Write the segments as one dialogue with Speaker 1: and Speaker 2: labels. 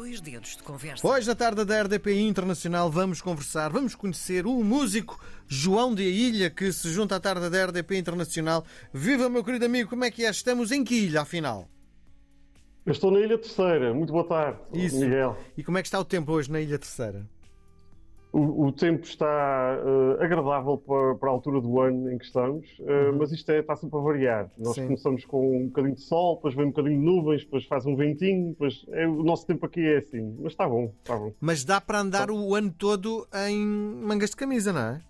Speaker 1: dois dedos de conversa.
Speaker 2: Hoje, na tarde da RDP Internacional, vamos conversar, vamos conhecer o músico João de Ilha, que se junta à tarde da RDP Internacional. Viva, meu querido amigo, como é que é? Estamos em que ilha, afinal?
Speaker 3: Eu estou na Ilha Terceira. Muito boa tarde,
Speaker 2: Isso.
Speaker 3: Miguel.
Speaker 2: E como é que está o tempo hoje na Ilha Terceira?
Speaker 3: O, o tempo está eh, agradável para, para a altura do ano em que estamos, eh, mas isto é, está sempre a variar. Nós
Speaker 2: Uhum. Sim.
Speaker 3: começamos com um bocadinho de sol, depois vem um bocadinho de nuvens, depois faz um ventinho, depois é, o nosso tempo aqui é assim. Mas está bom, está bom.
Speaker 2: Mas dá para andar o ano todo em mangas de camisa, não é?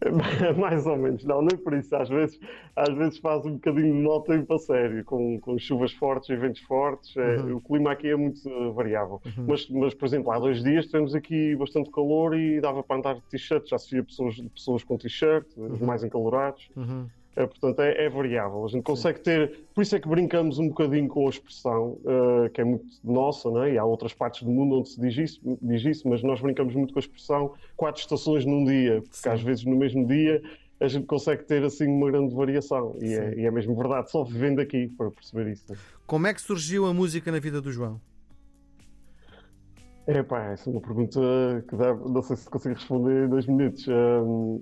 Speaker 3: Mais ou menos, não, é por isso. Às vezes, às vezes faz um bocadinho de mau tempo a sério, com, com chuvas fortes e ventos fortes. É,
Speaker 2: Uhum.
Speaker 3: O clima aqui é muito eh, variável. Mas, mas, por exemplo, há dois dias tivemos aqui bastante calor e dava para andar de t-shirt. Já se via pessoas, pessoas com t-shirt, os mais encalorados. É, portanto, é, é variável. A gente consegue ter. Por isso é que brincamos um bocadinho com a expressão, eh, que é muito nossa, não é? e há outras partes do mundo onde se diz isso, diz isso, mas nós brincamos muito com a expressão quatro estações num dia, porque
Speaker 2: Sim.
Speaker 3: às vezes no mesmo dia a gente consegue ter assim uma grande variação. E é,
Speaker 2: Sim.
Speaker 3: e é mesmo verdade, só vivendo aqui para perceber isso.
Speaker 2: Como é que surgiu a música na vida do João?
Speaker 3: É essa é uma pergunta que dá, não sei se consigo responder em dois minutos. Hum,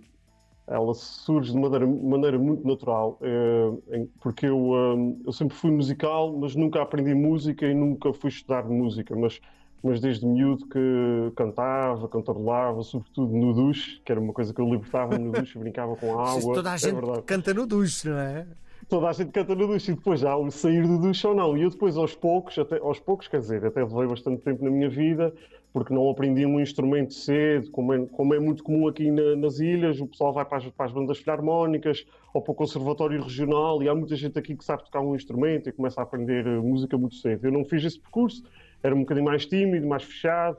Speaker 3: ela surge de maneira, maneira muito natural, eh, porque eu, hum, eu sempre fui musical, mas nunca aprendi música e nunca fui estudar música. Mas, mas desde miúdo que cantava, cantarolava, sobretudo no duche, que era uma coisa que eu libertava no duche, brincava com água.
Speaker 2: Toda a
Speaker 3: é
Speaker 2: gente
Speaker 3: verdade
Speaker 2: canta no duche, não é?
Speaker 3: toda a gente canta no duche e depois já o sair do duche ou não. E eu depois aos poucos, até, aos poucos, quer dizer, até levei bastante tempo na minha vida, porque não aprendi um instrumento cedo, como é, como é muito comum aqui na- nas ilhas, o pessoal vai para as, para as bandas filarmónicas ou para o conservatório regional e há muita gente aqui que sabe tocar um instrumento e começa a aprender eh, música muito cedo. Eu não fiz esse percurso, era um bocadinho mais tímido, mais fechado,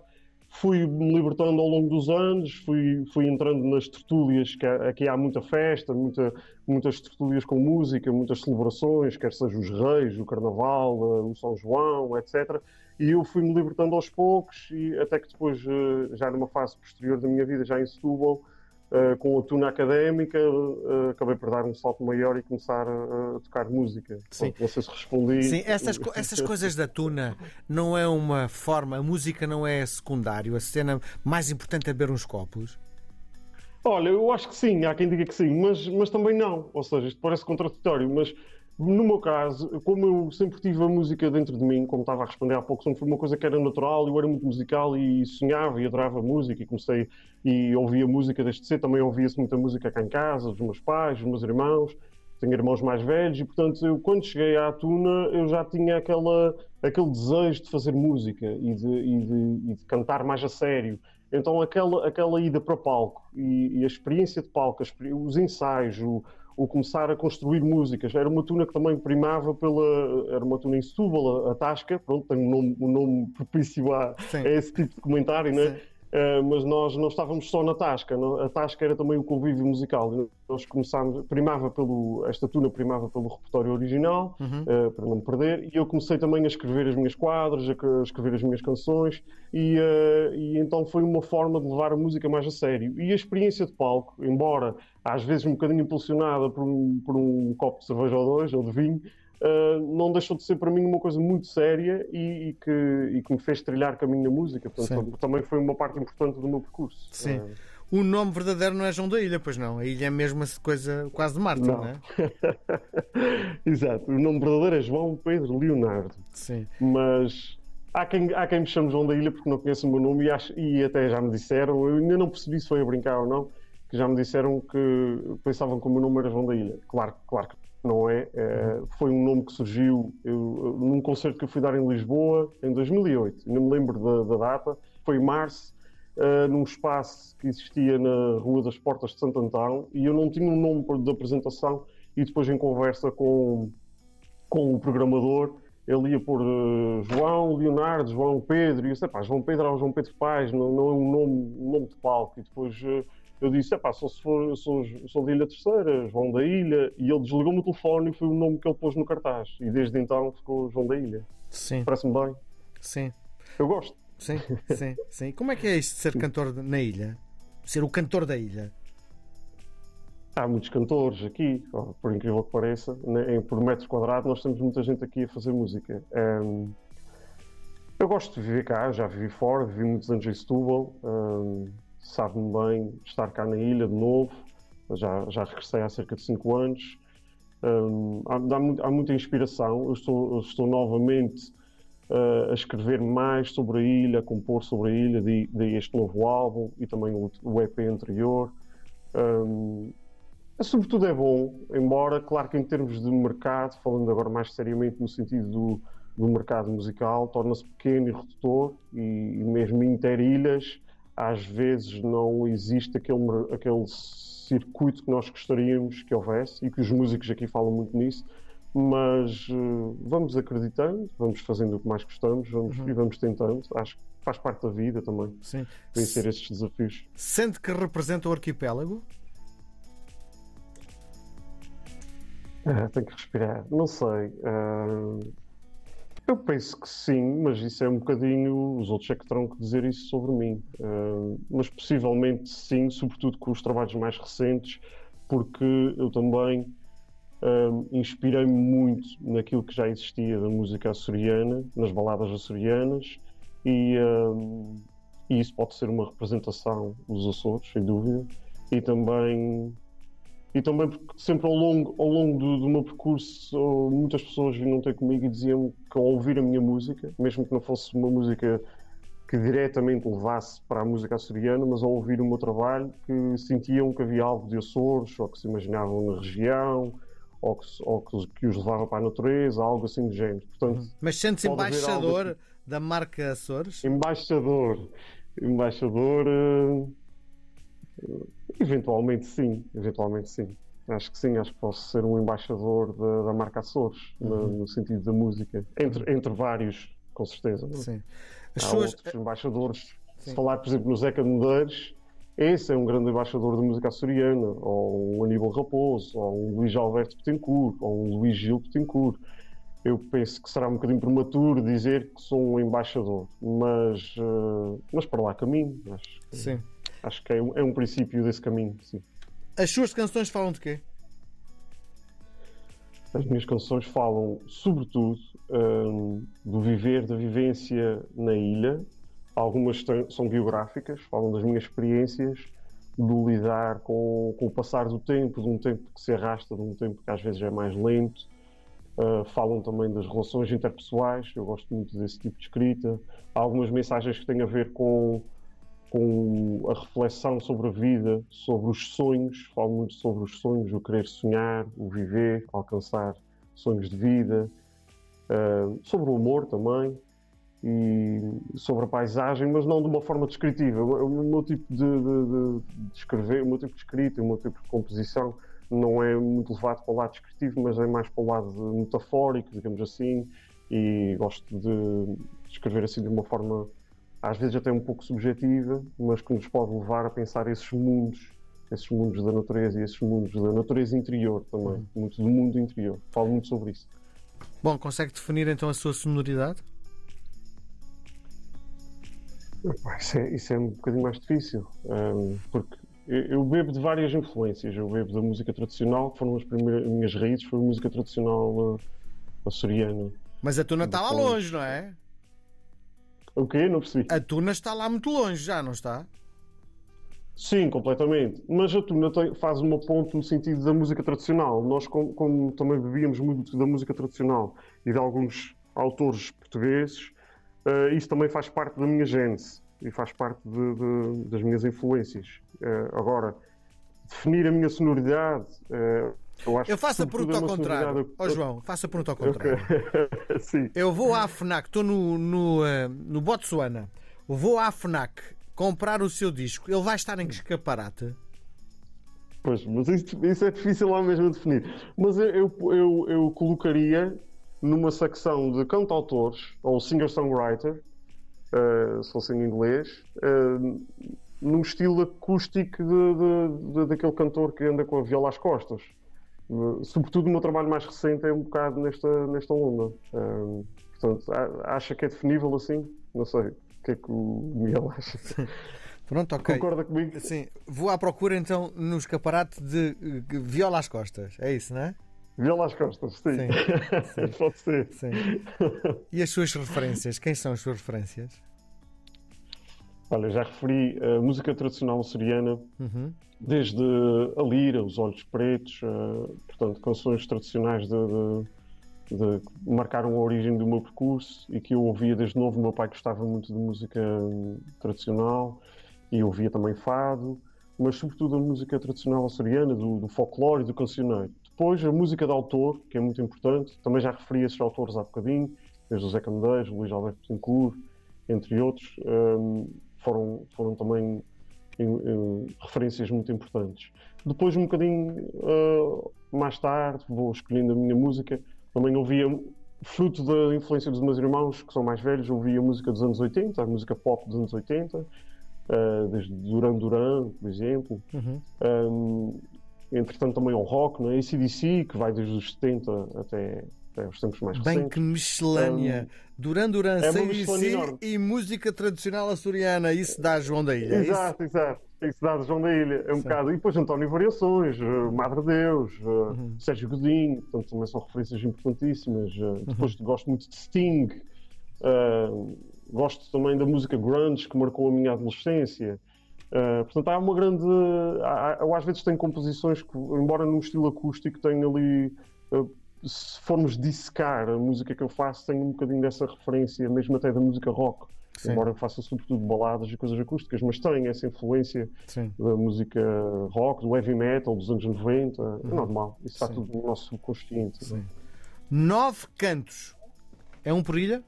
Speaker 3: fui me libertando ao longo dos anos, fui, fui entrando nas tertúlias, que aqui há muita festa, muita, muitas tertúlias com música, muitas celebrações, quer seja os reis, o carnaval, eh, o São João, etc. E eu fui-me libertando aos poucos, e até que depois, eh, já numa fase posterior da minha vida, já em Setúbal, eh, com a tuna académica, eh, acabei por dar um salto maior e começar a, tocar música.
Speaker 2: Sim.
Speaker 3: Não sei se respondi.
Speaker 2: Sim, essas, co- essas coisas da tuna não é uma forma, a música não é secundário, a cena mais importante é beber uns copos.
Speaker 3: Olha, eu acho que sim, há quem diga que sim, mas, mas também não. Ou seja, isto parece contraditório, mas no meu caso, como eu sempre tive a música dentro de mim, como estava a responder há pouco, sempre foi uma coisa que era natural, eu era muito musical e sonhava e adorava música e comecei e ouvia música desde cedo, também ouvia-se muita música cá em casa, dos meus pais, dos meus irmãos, tenho irmãos mais velhos e portanto eu quando cheguei à Tuna eu já tinha aquela, aquele desejo de fazer música e de, e de- e de cantar mais a sério. Então aquela, aquela ida para palco e, e a experiência de palco, os ensaios, o, o começar a construir músicas, era uma tuna que também primava pela. Era uma tuna em Setúbal, a, Tasca, pronto, tem um nome, um nome propício a, a esse tipo de comentário, não é?
Speaker 2: Sim.
Speaker 3: Uh, mas nós não estávamos só na Tasca, não? a Tasca era também o convívio musical. Nós começámos, primava pelo, esta tuna primava pelo repertório original, uh, para não me perder, e eu comecei também a escrever as minhas quadras, a escrever as minhas canções, e, uh, e então foi uma forma de levar a música mais a sério. E a experiência de palco, embora às vezes um bocadinho impulsionada por um, por um copo de cerveja ou dois, ou de vinho, Uh, não deixou de ser para mim uma coisa muito séria e, e que, e que me fez trilhar caminho na música. Portanto, também foi uma parte importante do meu percurso.
Speaker 2: Sim.
Speaker 3: Uh,
Speaker 2: O nome verdadeiro não é João da Ilha, pois não. A ilha é mesmo coisa quase de Marte, não,
Speaker 3: Não.
Speaker 2: é?
Speaker 3: Exato. O nome verdadeiro é João Pedro Leonardo.
Speaker 2: Sim.
Speaker 3: Mas há quem, há quem me chame João da Ilha porque não conhece o meu nome e, acho- e até já me disseram, eu ainda não percebi se foi a brincar ou não, que já me disseram que pensavam que o meu nome era João da Ilha. Claro, claro que não é. Eh, foi um nome que surgiu eu- num concerto que eu fui dar em Lisboa em 2008. Não me lembro da, da data. Foi em março. eh, num espaço que existia na Rua das Portas de Santo Antão e eu não tinha um nome de apresentação e depois em conversa com, com o programador ele ia pôr eh, João, Leonardo, João Pedro, e eu disse, "Epá, João Pedro é João Pedro Paz, não, não é um nome, um nome de palco. E depois eh, eu disse, "Epá, só se for, eu sou, sou da Ilha Terceira, João da Ilha, e ele desligou-me o telefone e foi o nome que ele pôs no cartaz. E desde então ficou João da Ilha.
Speaker 2: Sim,
Speaker 3: Parece-me bem.
Speaker 2: sim,
Speaker 3: Eu gosto.
Speaker 2: sim, sim, sim. Como é que é isto de ser cantor na ilha? Ser o cantor da ilha?
Speaker 3: Há muitos cantores aqui, por incrível que pareça, né, em- por metro quadrado nós temos muita gente aqui a fazer música. Ehm, Eu gosto de viver cá, já vivi fora, vivi muitos anos em Setúbal, um, sabe-me bem estar cá na ilha de novo, já, já regressei há cerca de 5 anos. Um, há, há, muita inspiração, eu estou, eu estou novamente uh, a escrever mais sobre a ilha, a compor sobre a ilha, de, de este novo álbum e também o, o EP anterior. Um, sobretudo é bom, embora, claro que em termos de mercado, falando agora mais seriamente no sentido do, do mercado musical torna-se pequeno e redutor e, e mesmo interilhas às vezes não existe aquele, aquele circuito que nós gostaríamos que houvesse e que os músicos aqui falam muito nisso mas uh, vamos acreditando, vamos fazendo o que mais gostamos vamos, uhum. e vamos tentando. Acho que faz parte da vida também.
Speaker 2: Sim.
Speaker 3: Vencer estes desafios.
Speaker 2: Sente que representa o arquipélago?
Speaker 3: Ah, tenho que respirar. Não sei. Uh, eu penso que sim, mas isso é um bocadinho. Os outros é que terão que dizer isso sobre mim. Uh, mas possivelmente sim, sobretudo com os trabalhos mais recentes, porque eu também uh, inspirei-me muito naquilo que já existia da música açoriana, nas baladas açorianas, e, uh, e isso pode ser uma representação dos Açores, sem dúvida, e também e também porque sempre ao longo, ao longo do, do meu percurso muitas pessoas vinham ter comigo e diziam que ao ouvir a minha música, mesmo que não fosse uma música que diretamente levasse para a música açoriana, mas ao ouvir o meu trabalho que sentiam que havia algo de Açores, ou que se imaginavam na região, ou que, ou que, que os levava para a natureza, algo assim do género. Portanto,
Speaker 2: uhum. mas sentes embaixador algo... da marca Açores?
Speaker 3: Embaixador. Embaixador. Uh Eventualmente sim, eventualmente sim. Acho que sim, acho que posso ser um embaixador da, da marca Açores, uhum. no, no, sentido da música, entre, entre vários, com certeza. Não? É? Sim. As Há suas... outros embaixadores, sim. se falar, por exemplo, no Zeca Medeiros, esse é um grande embaixador da música açoriana, ou um Aníbal Raposo, ou um Luís Alberto Betancourt, ou um Luís Gil Betancourt. Eu penso que será um bocadinho prematuro dizer que sou um embaixador, mas, uh, mas para lá caminho. Acho.
Speaker 2: Sim.
Speaker 3: Acho que é um, é um princípio desse caminho, sim.
Speaker 2: As suas canções falam de quê?
Speaker 3: As minhas canções falam, sobretudo, um, do viver, da vivência na ilha. Algumas são biográficas, falam das minhas experiências, do lidar com, com, o passar do tempo, de um tempo que se arrasta, de um tempo que às vezes é mais lento. Uh, falam também das relações interpessoais, eu gosto muito desse tipo de escrita. Há algumas mensagens que têm a ver com com a reflexão sobre a vida, sobre os sonhos, falo muito sobre os sonhos, o querer sonhar, o viver, alcançar sonhos de vida, uh, sobre o amor também e sobre a paisagem, mas não de uma forma descritiva. O meu tipo de, de, de, escrever, o meu tipo de escrita, o meu tipo de composição não é muito levado para o lado descritivo, mas é mais para o lado metafórico, digamos assim, e gosto de escrever assim de uma forma às vezes até um pouco subjetiva, mas que nos pode levar a pensar esses mundos, esses mundos da natureza e esses mundos da natureza interior também, uhum. muito do mundo interior. Falo muito sobre isso.
Speaker 2: Bom, consegue definir então a sua sonoridade?
Speaker 3: Isso é, isso é um bocadinho mais difícil, um, porque eu bebo de várias influências. Eu bebo da música tradicional, que foram as primeiras as minhas raízes, foi a música tradicional uh, açoriana.
Speaker 2: Mas a tuna está lá longe, não é?
Speaker 3: O quê? Não percebi.
Speaker 2: A Tuna está lá muito longe, já não está?
Speaker 3: Sim, completamente. Mas a Tuna tem, faz uma ponte no sentido da música tradicional. Nós, como, como, também bebíamos muito da música tradicional e de alguns autores portugueses, uh, isso também faz parte da minha gênese e faz parte de, de, das minhas influências. Uh, agora, definir a minha sonoridade. Uh,
Speaker 2: eu, eu faço a pergunta ao contrário. Ó oh, João, faço a pergunta ao contrário. Okay. eu vou à FNAC, estou no, no, uh, no Botsuana, vou à FNAC comprar o seu disco, ele vai estar em que escaparate?
Speaker 3: Pois, mas isso, isso, é difícil lá mesmo definir. Mas eu, eu, eu, eu colocaria numa secção de cantautores, ou singer-songwriter, uh, se fosse em inglês, uh, num estilo acústico de, de, de, daquele cantor que anda com a viola às costas. Sobretudo o meu trabalho mais recente é um bocado nesta, nesta onda. Um, portanto, acha que é definível assim? Não sei. O que é que o Miguel acha?
Speaker 2: Pronto, ok.
Speaker 3: Concorda comigo?
Speaker 2: Sim. Vou à procura então no escaparate de viola às costas. É isso, não é?
Speaker 3: Viola às costas, sim. sim, sim. Pode ser. Sim.
Speaker 2: E as suas referências? Quem são as suas referências?
Speaker 3: Olha, já referi a música tradicional açoriana, uhum. desde a lira, os olhos pretos, uh, portanto, canções tradicionais de, de, de, marcaram a origem do meu percurso e que eu ouvia desde novo. O meu pai gostava muito de música tradicional e ouvia também fado, mas sobretudo a música tradicional açoriana, do, do folclore e do cancioneiro. Depois, a música de autor, que é muito importante, também já referi esses autores há bocadinho, desde o Zé Camedeiros, o Luís Alberto Betancourt, entre outros, um, foram, foram também referências muito importantes. Depois, um bocadinho uh, mais tarde, vou escolhendo a minha música, também ouvia, fruto da influência dos meus irmãos, que são mais velhos, ouvia música dos anos 80, a música pop dos anos 80, uh, desde Duran Duran, por exemplo. Uhum. Um, entretanto também ao rock, não é? ACDC, que vai desde os 70 até, até os tempos mais
Speaker 2: Bem
Speaker 3: recentes.
Speaker 2: que miscelânea! Um, Duran Duran, é ACDC e música tradicional açoriana, isso dá João da Ilha,
Speaker 3: é Exato,
Speaker 2: isso?
Speaker 3: exato. Isso dá João da Ilha, é um bocado. E depois António Variações, eh, Madre Deus, eh, uhum. Sérgio Godinho, portanto também são referências importantíssimas. Eh, uhum. Depois gosto muito de Sting, uh, gosto também da música grunge que marcou a minha adolescência. Uh, portanto, há uma grande. Há, eu às vezes tenho composições que, embora num estilo acústico, tenho ali. Uh, se formos dissecar a música que eu faço, tem um bocadinho dessa referência, mesmo até da música rock. Sim. Embora eu faça sobretudo baladas e coisas acústicas, mas tem essa influência Sim. da música rock, do heavy metal dos anos 90. É uhum. É normal, isso está Sim. tudo no nosso subconsciente.
Speaker 2: Nove cantos. É um por ilha?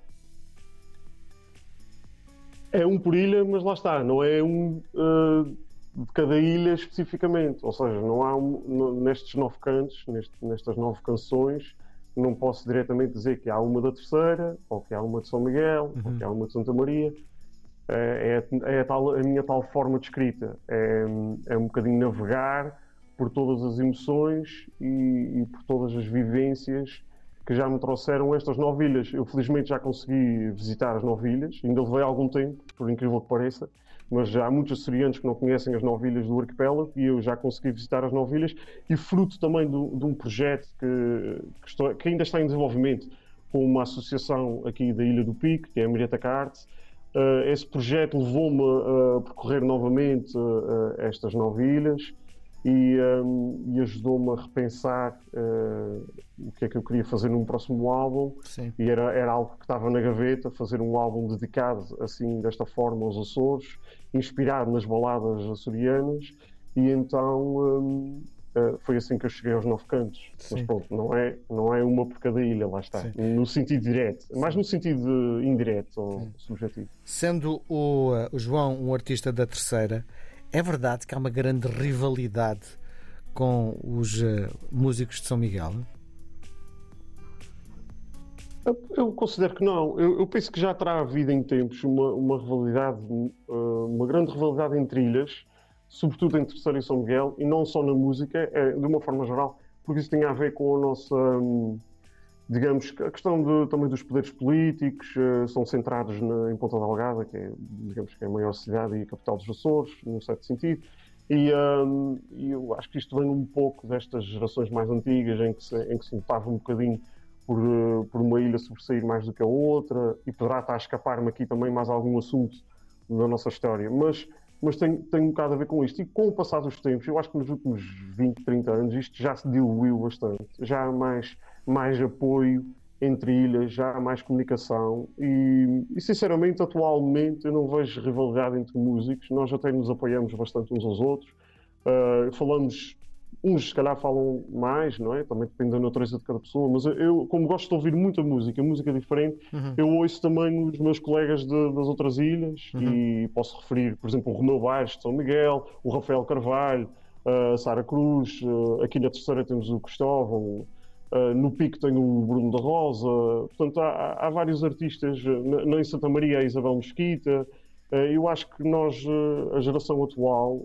Speaker 3: É um por ilha, mas lá está, não é um uh, de cada ilha especificamente. Ou seja, não há um, nestes nove cantos, neste, nestas nove canções, não posso diretamente dizer que há uma da terceira, ou que há uma de São Miguel, uhum. ou que há uma de Santa Maria. É, é, é a, tal, a, minha tal forma de escrita. É, é um bocadinho navegar por todas as emoções e, e por todas as vivências que já me trouxeram estas nove ilhas. Eu felizmente já consegui visitar as nove ilhas, ainda levei algum tempo, por incrível que pareça, mas já há muitos açorianos que não conhecem as nove ilhas do arquipélago e eu já consegui visitar as nove ilhas e fruto também do, de um projeto que, que, estou, que, ainda está em desenvolvimento com uma associação aqui da Ilha do Pico, que é a Mireta Cartes. Uh, esse projeto levou-me a percorrer novamente uh, estas nove ilhas e, um, e ajudou-me a repensar uh, o que é que eu queria fazer num próximo álbum Sim. e era, era algo que estava na gaveta, fazer um álbum dedicado assim desta forma aos Açores, inspirado nas baladas açorianas e então um, uh, foi assim que eu cheguei aos Nove Cantos. Sim. Mas pronto, não é, não é uma por cada ilha, lá está, Sim. no sentido direto, mais no sentido indireto ou subjetivo.
Speaker 2: Sendo o, uh, o João um artista da terceira, é verdade que há uma grande rivalidade com os uh, músicos de São Miguel?
Speaker 3: Eu considero que não. Eu, eu, penso que já terá havido em tempos uma, uma rivalidade, uh, uma grande rivalidade entre ilhas, sobretudo entre Terceira e São Miguel, e não só na música, é, de uma forma geral, porque isso tem a ver com a nossa. Digamos, a questão de, também dos poderes políticos uh, são centrados na, em Ponta Delgada, que é, digamos, que é a maior cidade e capital dos Açores, num certo sentido. E, um, eu acho que isto vem um pouco destas gerações mais antigas, em que se, em que se notava um bocadinho por, uh, por uma ilha sobressair mais do que a outra, e poderá estar a escapar-me aqui também mais algum assunto da nossa história. Mas, mas tem, tem um bocado a ver com isto. E com o passar dos tempos, eu acho que nos últimos 20, 30 anos, isto já se diluiu bastante. Já há mais mais apoio entre ilhas, já há mais comunicação e, e, sinceramente atualmente eu não vejo rivalidade entre músicos, nós até nos apoiamos bastante uns aos outros, uh, falamos, uns se calhar falam mais, não é? Também depende da natureza de cada pessoa, mas eu, como gosto de ouvir muita música, música diferente, uhum. eu ouço também os meus colegas de, das outras ilhas uhum. e posso referir, por exemplo, o Romeu Baixo de São Miguel, o Rafael Carvalho, a Sara Cruz, uh, aqui na terceira temos o Cristóvão, Uh, no Pico tem o Bruno da Rosa, portanto há, há vários artistas, na, na, em Santa Maria a Isabel Mesquita. Uh, eu acho que nós, a geração atual,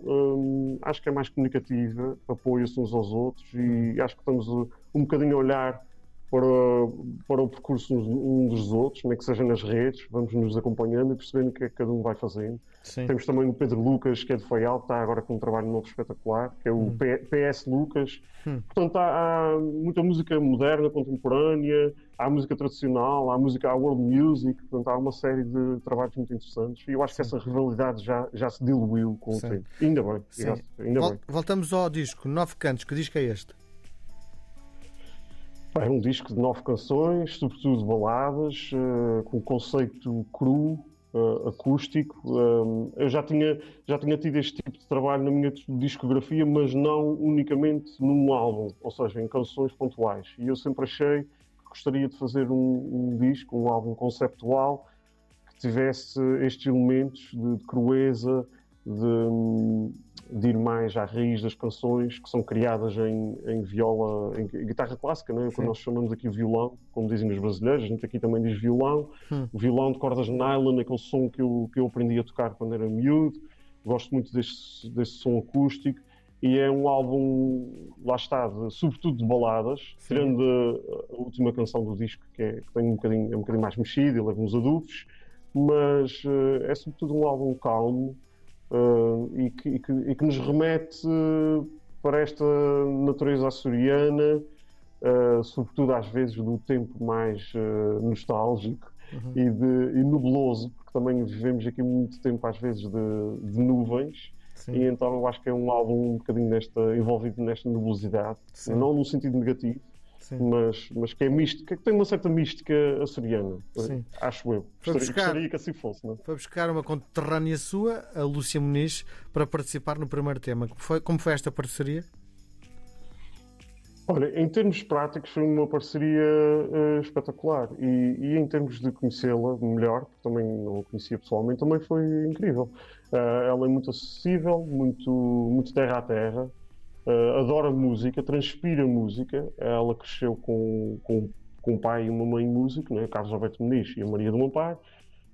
Speaker 3: acho que é mais comunicativa, apoia-se uns aos outros e acho que estamos um bocadinho a olhar para, para o percurso um dos outros, nem que seja nas redes, vamos nos acompanhando e percebendo o que é que cada um vai fazendo. Sim. Temos também o Pedro Lucas, que é de Faial, que está agora com um trabalho novo espetacular, que é o hum. PS Lucas. Hum. Portanto, há, há, muita música moderna, contemporânea, há música tradicional, há música, há world music, portanto, há uma série de trabalhos muito interessantes e eu acho Sim. que essa rivalidade já, já se diluiu com Sim. o tempo. Ainda bem. Ainda
Speaker 2: Vol
Speaker 3: bem.
Speaker 2: Voltamos ao disco, Nove Cantos, que disco é este?
Speaker 3: É um disco de nove canções, sobretudo baladas, uh, com conceito cru, uh, acústico. Um, eu já tinha, já tinha tido este tipo de trabalho na minha discografia, mas não unicamente num álbum, ou seja, em canções pontuais. E eu sempre achei que gostaria de fazer um, um disco, um álbum conceptual, que tivesse estes elementos de, de crueza, de, de, ir mais à raiz das canções que são criadas em, em viola, em, guitarra clássica, não é? que nós chamamos aqui violão, como dizem os brasileiros, a gente aqui também diz violão, hum. violão de cordas nylon, aquele som que eu, que eu aprendi a tocar quando era miúdo, gosto muito deste, deste som acústico, e é um álbum, lá está, de, sobretudo de baladas, Sim. tirando a, a, última canção do disco, que, é, que tem um bocadinho, é um bocadinho mais mexida e leva uns adubos, mas uh, é sobretudo um álbum calmo, uh, e, que, e, que, e, que, nos remete para esta natureza açoriana, uh, sobretudo às vezes do tempo mais uh, nostálgico uhum. e, de, e nubloso, porque também vivemos aqui muito tempo às vezes de, de nuvens. Sim. E então eu acho que é um álbum um bocadinho nesta, envolvido nesta nebulosidade, Sim. não no sentido negativo, mas, mas que é mística, que tem uma certa mística açoriana, Sim. acho eu. Foi gostaria, buscar, gostaria que assim fosse. Não? É?
Speaker 2: Foi buscar uma conterrânea sua, a Lúcia Muniz, para participar no primeiro tema. Como foi, como foi esta parceria?
Speaker 3: Olha, em termos práticos foi uma parceria uh, espetacular e, e, em termos de conhecê-la melhor, porque também não a conhecia pessoalmente, também foi incrível. Uh, ela é muito acessível, muito, muito terra a terra, uh, adora música, transpira música. Ela cresceu com, com, com um pai e uma mãe músico, né? Carlos Alberto Muniz e a Maria do pai.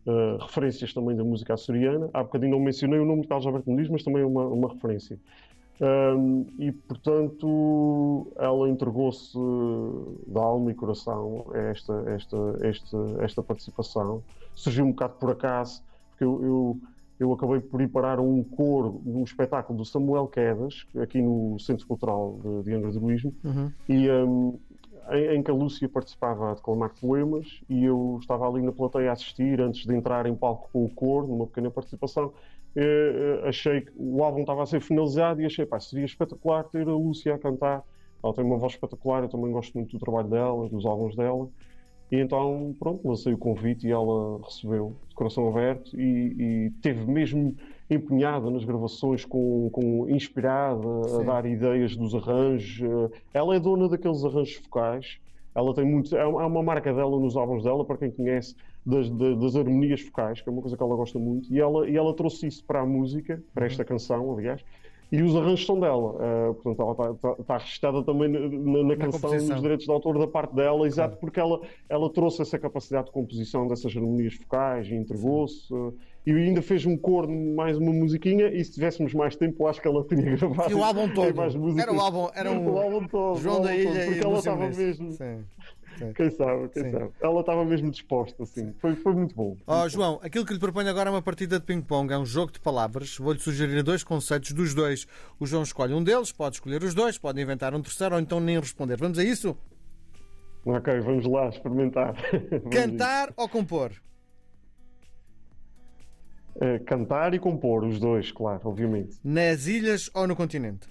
Speaker 3: Uh, referências também da música açoriana. Há bocadinho não mencionei o nome de Carlos Alberto Muniz, mas também é uma, uma referência. Um, e, portanto, ela entregou-se de alma e coração a esta, esta, esta, esta participação. Surgiu um bocado por acaso, porque eu, eu eu acabei por ir parar um coro num espetáculo do Samuel Quedas, aqui no Centro Cultural de, de Angra do Luísmo, uhum. e um, em, em, que a Lúcia participava a declamar poemas e eu estava ali na plateia a assistir antes de entrar em palco com o coro, numa pequena participação. Eh, eh, achei que o álbum estava a ser finalizado e achei, pá, seria espetacular ter a Lúcia a cantar. Ela tem uma voz espetacular, eu também gosto muito do trabalho dela, dos álbuns dela. E então, pronto, lancei o convite e ela recebeu de coração aberto e, e teve mesmo empenhada nas gravações, com, com inspirada Sim. a dar ideias dos arranjos. Ela é dona daqueles arranjos focais. Ela tem muito. Há uma marca dela nos álbuns dela, para quem conhece, das, das, harmonias focais, que é uma coisa que ela gosta muito. E ela, e ela trouxe isso para a música, para esta uhum. canção, aliás e os arranjos são dela. Uh, portanto, ela está, está, está registrada também na, na, na canção nos direitos de autor da parte dela, exato, claro. porque ela, ela trouxe essa capacidade de composição dessas harmonias focais e entregou-se. Uh, e ainda fez um coro mais uma musiquinha e se tivéssemos mais tempo acho que ela teria gravado
Speaker 2: e o álbum todo era o álbum era um...
Speaker 3: o álbum todo
Speaker 2: João da Ilha
Speaker 3: porque ela estava mesmo Sim. Quem sabe, quem Sim. sabe. Ela estava mesmo disposta, assim. Foi, foi muito bom.
Speaker 2: Ó oh, João, aquilo que lhe proponho agora é uma partida de ping-pong, é um jogo de palavras. Vou-lhe sugerir dois conceitos dos dois. O João escolhe um deles, pode escolher os dois, pode inventar um terceiro ou então nem responder. Vamos a isso?
Speaker 3: Ok, vamos lá experimentar.
Speaker 2: Cantar ou compor?
Speaker 3: Uh, cantar e compor, os dois, claro, obviamente.
Speaker 2: Nas ilhas ou no continente?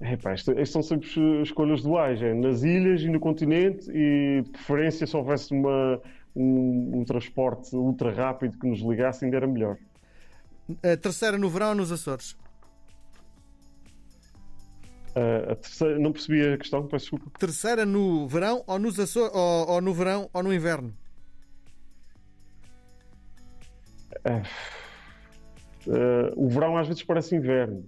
Speaker 3: Epá, estas são sempre escolhas duais, é nas ilhas e no continente e de preferência se houvesse uma, um, um transporte ultra rápido que nos ligasse ainda era melhor.
Speaker 2: A terceira no verão ou nos Açores?
Speaker 3: Uh, a terceira, não percebi a questão, peço desculpa.
Speaker 2: Terceira no verão ou nos Açores, ou, ou no verão ou no inverno?
Speaker 3: Uh, uh, o verão às vezes parece inverno.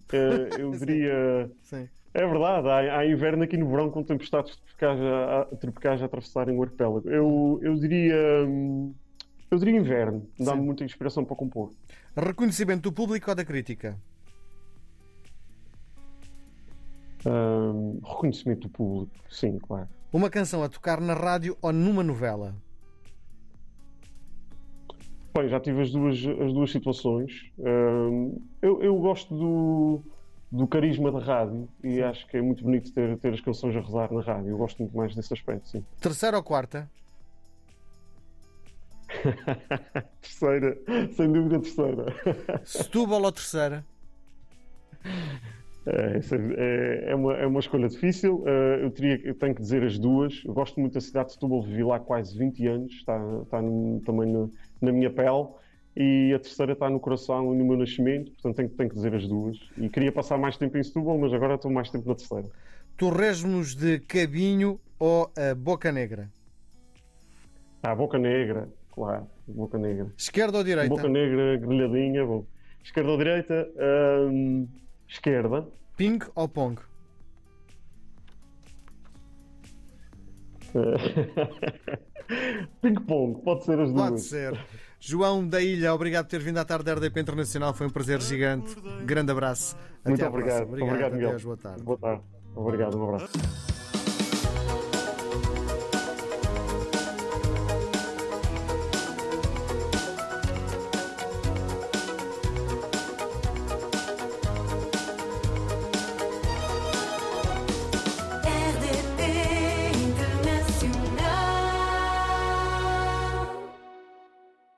Speaker 3: eu diria. Sim. É verdade, há, há, inverno aqui no verão com tempestades tropicais a, tropicais a atravessarem o arquipélago. Eu, eu diria. Eu diria inverno, dá-me muita inspiração para compor.
Speaker 2: Reconhecimento do público ou da crítica?
Speaker 3: Um, reconhecimento do público, sim, claro.
Speaker 2: Uma canção a tocar na rádio ou numa novela?
Speaker 3: Bem, já tive as duas, as duas situações. eu, eu gosto do, do carisma da rádio e sim. acho que é muito bonito ter, ter as canções a rodar na rádio. Eu gosto muito mais desse aspecto, sim.
Speaker 2: Terceira ou quarta?
Speaker 3: terceira, sem dúvida terceira.
Speaker 2: Setúbal ou terceira?
Speaker 3: É, é, é, uma, é uma escolha difícil. Eh, eu, teria, eu tenho que dizer as duas. Eu gosto muito da cidade de Setúbal, vivi lá quase 20 anos, está, está no, também no, na minha pele. E a terceira está no coração e no meu nascimento, portanto tenho, tenho que dizer as duas. E queria passar mais tempo em Setúbal, mas agora estou mais tempo na terceira.
Speaker 2: Torresmos de Cabinho ou a Boca Negra?
Speaker 3: Ah, Boca Negra, claro, Boca Negra.
Speaker 2: Esquerda ou direita?
Speaker 3: Boca Negra, grelhadinha, bom. Esquerda ou direita? Hum, esquerda.
Speaker 2: Ping ou Pong?
Speaker 3: Ping-pong, pode ser as duas.
Speaker 2: Pode ser. João da Ilha, obrigado por ter vindo à tarde da RDP Internacional, foi um prazer gigante. Grande abraço.
Speaker 3: Muito obrigado.
Speaker 2: Obrigado,
Speaker 3: obrigado Miguel.
Speaker 2: boa tarde.
Speaker 3: Boa tarde. Obrigado, um abraço.